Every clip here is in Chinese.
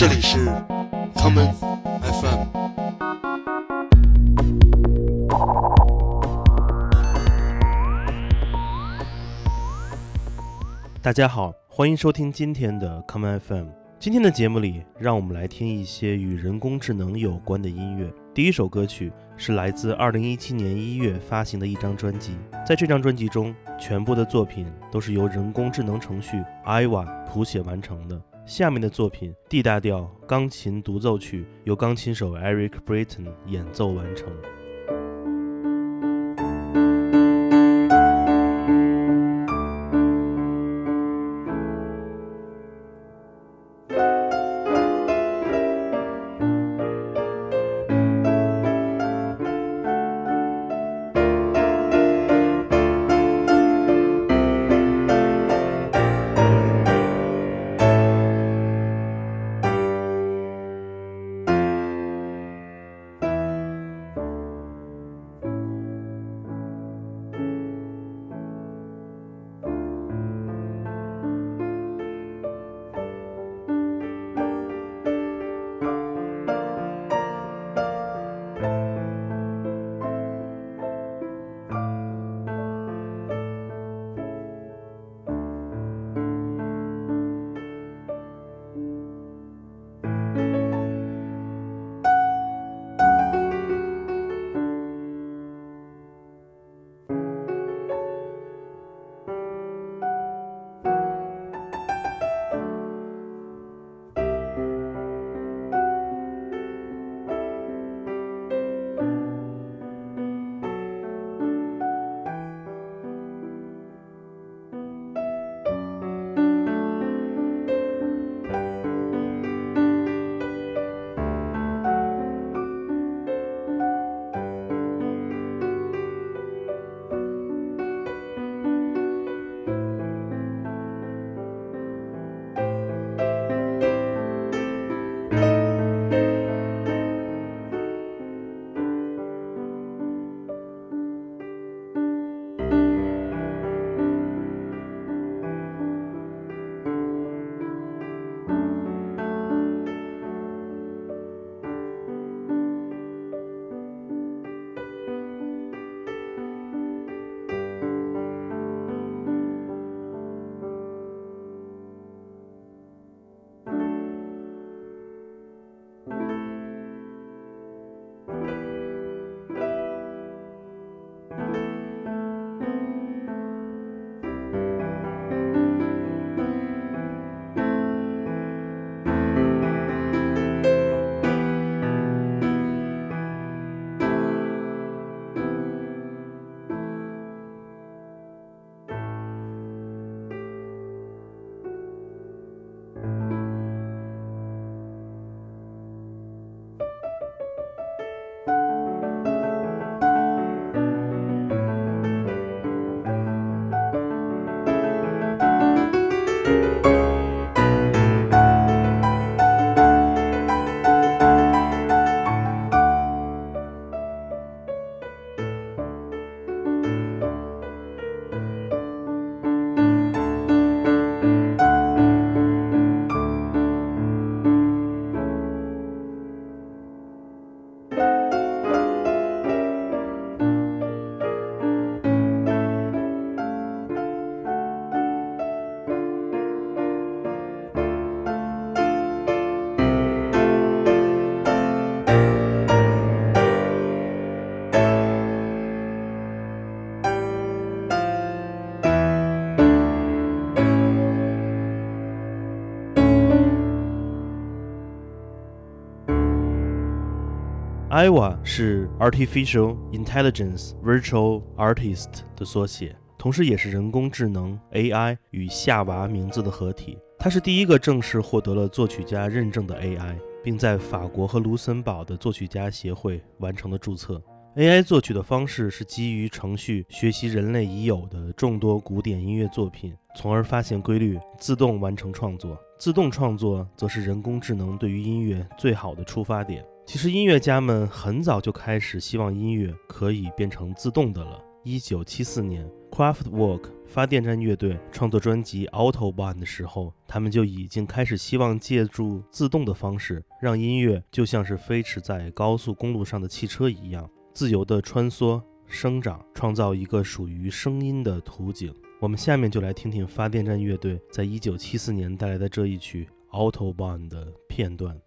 这里是 common FM。大家好，欢迎收听今天的 common FM。今天的节目里，让我们来听一些与人工智能有关的音乐。第一首歌曲是来自2017年1月发行的一张专辑，在这张专辑中，全部的作品都是由人工智能程序 Iva 谱写完成的。下面的作品 D 大调钢琴独奏曲由钢琴手 Eric Britton 演奏完成。IVA 是 Artificial Intelligence Virtual Artist 的缩写，同时也是人工智能 AI 与夏娃名字的合体。它是第一个正式获得了作曲家认证的 AI，并在法国和卢森堡的作曲家协会完成了注册。AI 作曲的方式是基于程序学习人类已有的众多古典音乐作品，从而发现规律，自动完成创作。自动创作则是人工智能对于音乐最好的出发点。其实音乐家们很早就开始希望音乐可以变成自动的了。一九七四年，Craftwork 发电站乐队创作专辑《Autobahn》的时候，他们就已经开始希望借助自动的方式，让音乐就像是飞驰在高速公路上的汽车一样，自由地穿梭、生长，创造一个属于声音的图景。我们下面就来听听发电站乐队在一九七四年带来的这一曲《Autobahn》的片段。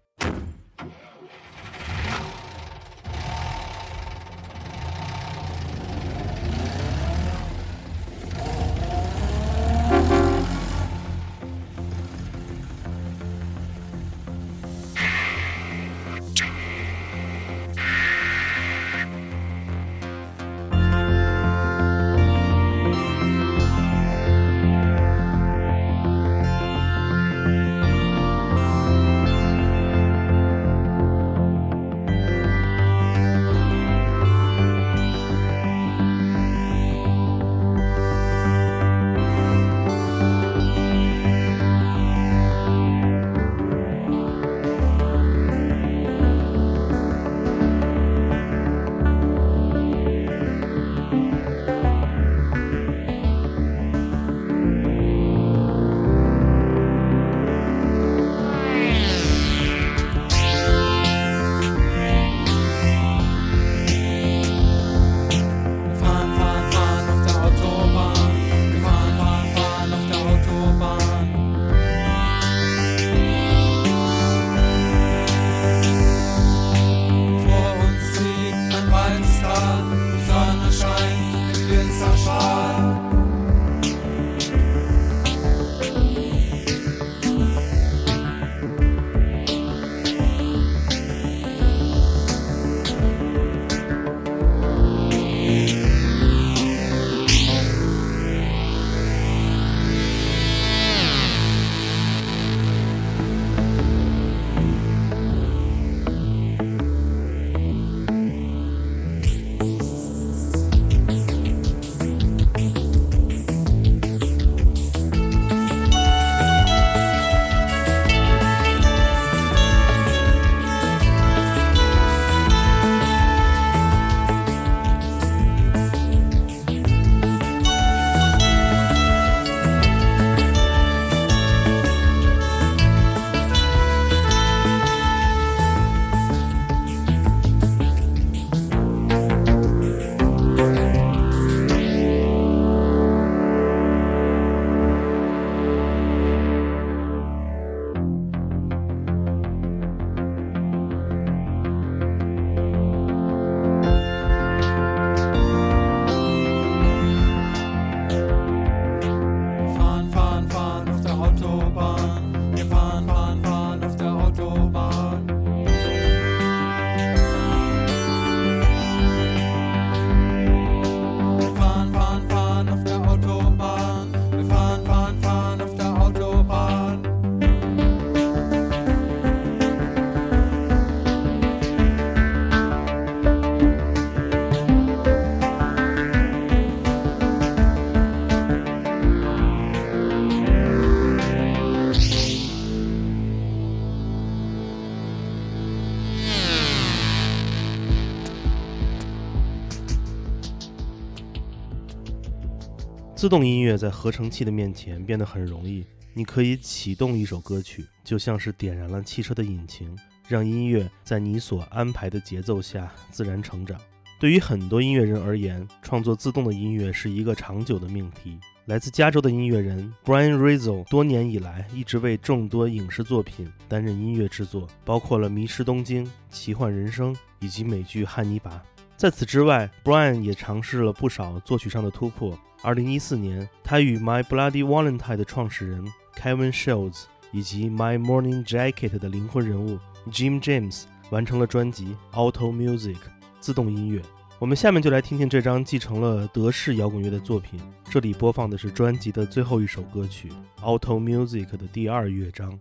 自动音乐在合成器的面前变得很容易。你可以启动一首歌曲，就像是点燃了汽车的引擎，让音乐在你所安排的节奏下自然成长。对于很多音乐人而言，创作自动的音乐是一个长久的命题。来自加州的音乐人 Brian Rizzo 多年以来一直为众多影视作品担任音乐制作，包括了《迷失东京》《奇幻人生》以及美剧《汉尼拔》。在此之外，Brian 也尝试了不少作曲上的突破。2014年，他与 My Bloody Valentine 的创始人 Kevin Shields 以及 My Morning Jacket 的灵魂人物 Jim James 完成了专辑《Auto Music》自动音乐。我们下面就来听听这张继承了德式摇滚乐的作品。这里播放的是专辑的最后一首歌曲《Auto Music》的第二乐章。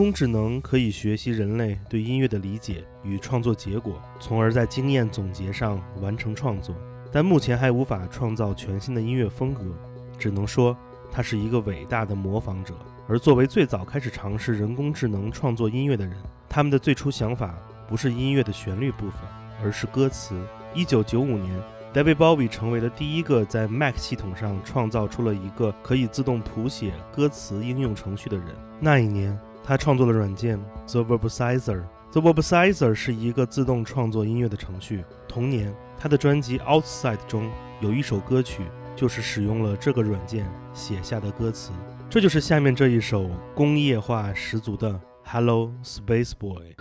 人工智能可以学习人类对音乐的理解与创作结果，从而在经验总结上完成创作。但目前还无法创造全新的音乐风格，只能说它是一个伟大的模仿者。而作为最早开始尝试人工智能创作音乐的人，他们的最初想法不是音乐的旋律部分，而是歌词。一九九五年，David Bowie 成为了第一个在 Mac 系统上创造出了一个可以自动谱写歌词应用程序的人。那一年，他创作了软件 The Verb Sizer。The Verb Sizer 是一个自动创作音乐的程序。同年，他的专辑 Outside 中有一首歌曲就是使用了这个软件写下的歌词。这就是下面这一首工业化十足的《Hello Space Boy》。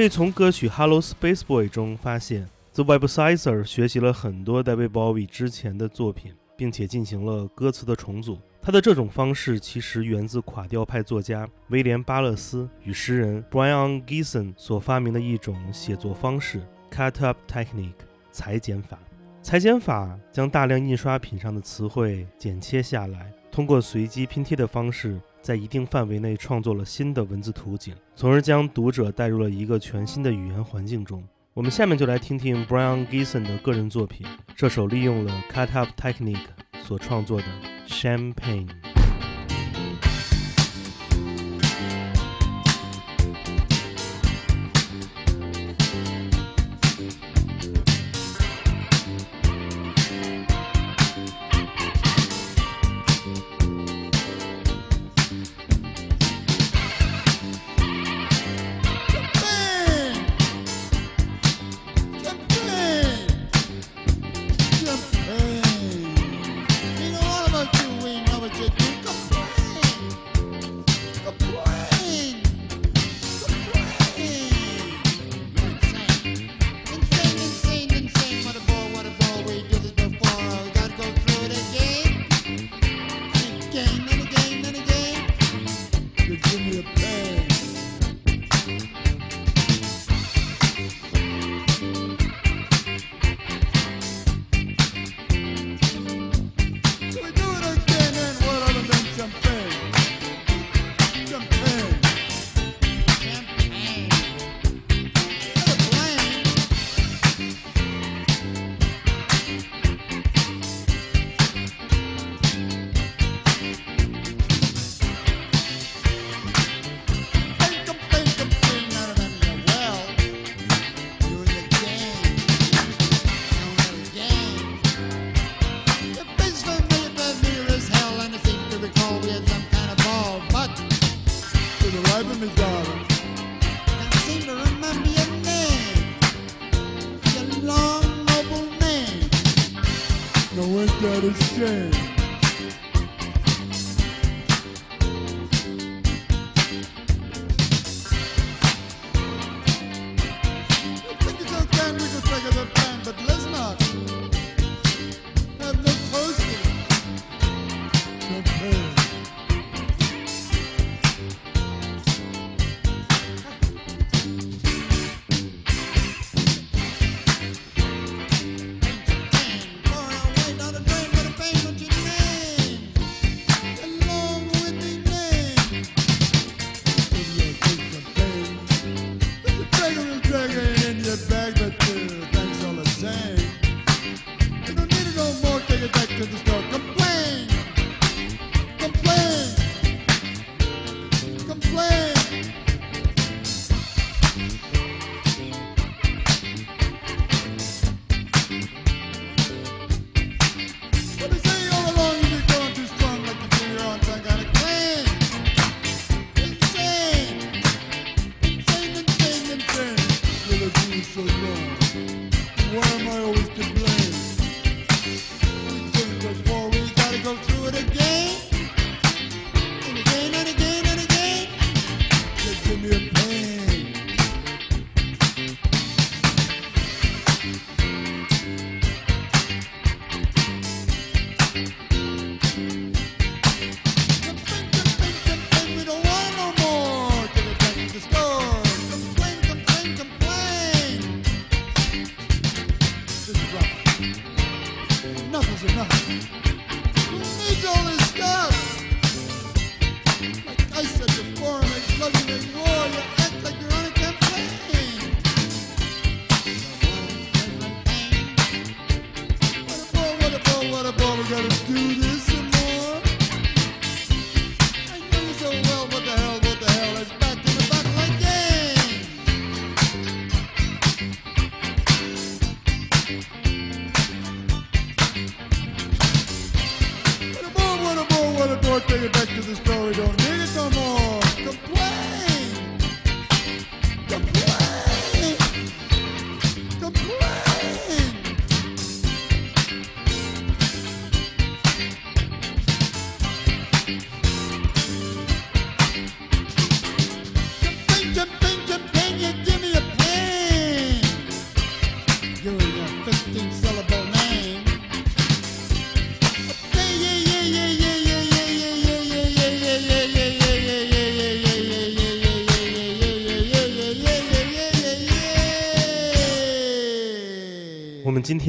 可以从歌曲《Hello Space Boy》中发现，The Websizer 学习了很多 David Bowie 之前的作品，并且进行了歌词的重组。他的这种方式其实源自垮掉派作家威廉·巴勒斯与诗人 Brian gieson 所发明的一种写作方式 ——Cut Up Technique（ 裁剪法）。裁剪法将大量印刷品上的词汇剪切下来，通过随机拼贴的方式，在一定范围内创作了新的文字图景，从而将读者带入了一个全新的语言环境中。我们下面就来听听 Brian Giesen 的个人作品，这首利用了 Cut Up Technique 所创作的。Champagne!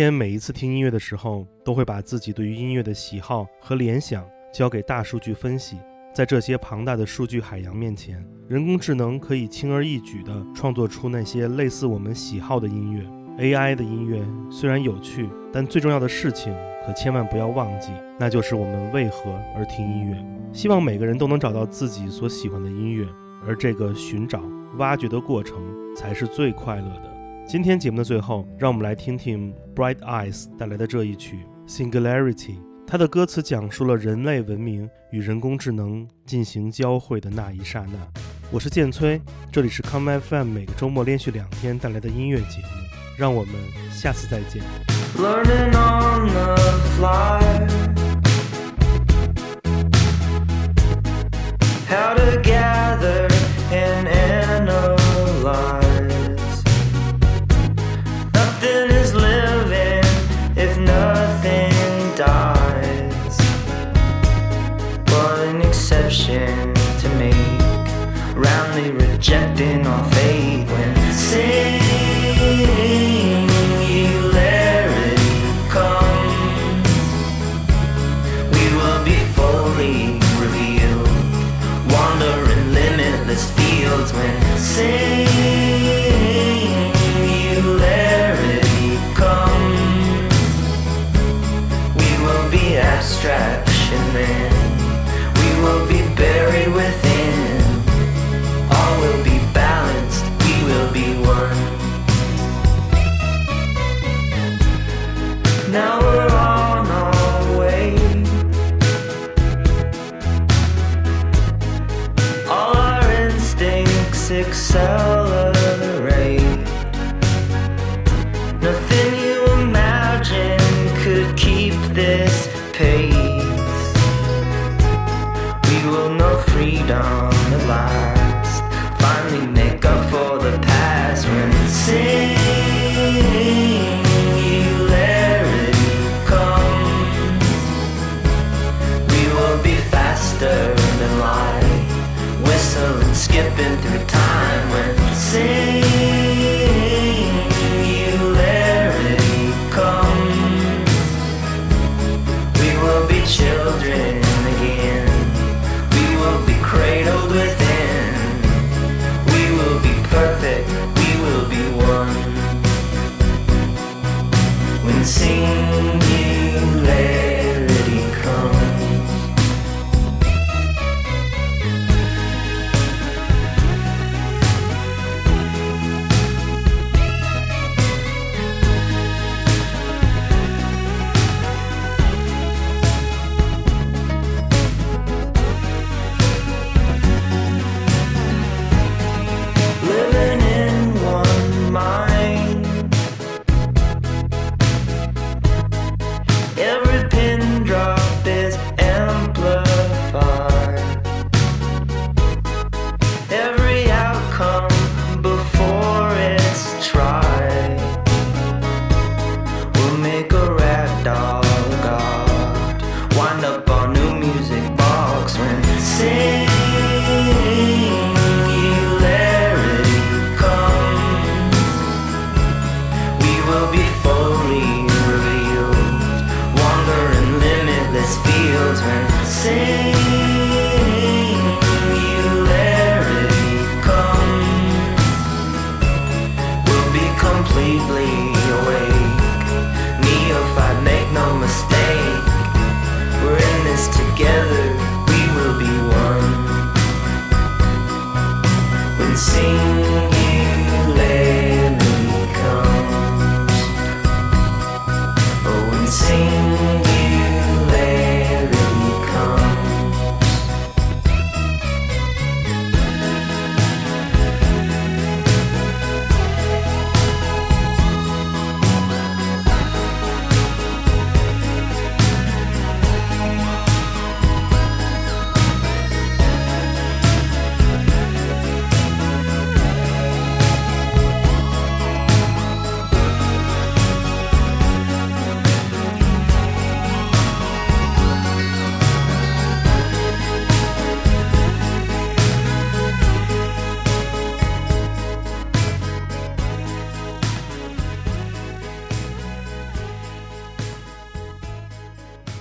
天每一次听音乐的时候，都会把自己对于音乐的喜好和联想交给大数据分析。在这些庞大的数据海洋面前，人工智能可以轻而易举地创作出那些类似我们喜好的音乐。AI 的音乐虽然有趣，但最重要的事情可千万不要忘记，那就是我们为何而听音乐。希望每个人都能找到自己所喜欢的音乐，而这个寻找、挖掘的过程才是最快乐的。今天节目的最后，让我们来听听 Bright Eyes 带来的这一曲《Singularity》。它的歌词讲述了人类文明与人工智能进行交汇的那一刹那。我是建崔，这里是 Come FM 每个周末连续两天带来的音乐节目。让我们下次再见。learning on the fly how to gather and analyze. to make Roundly rejecting all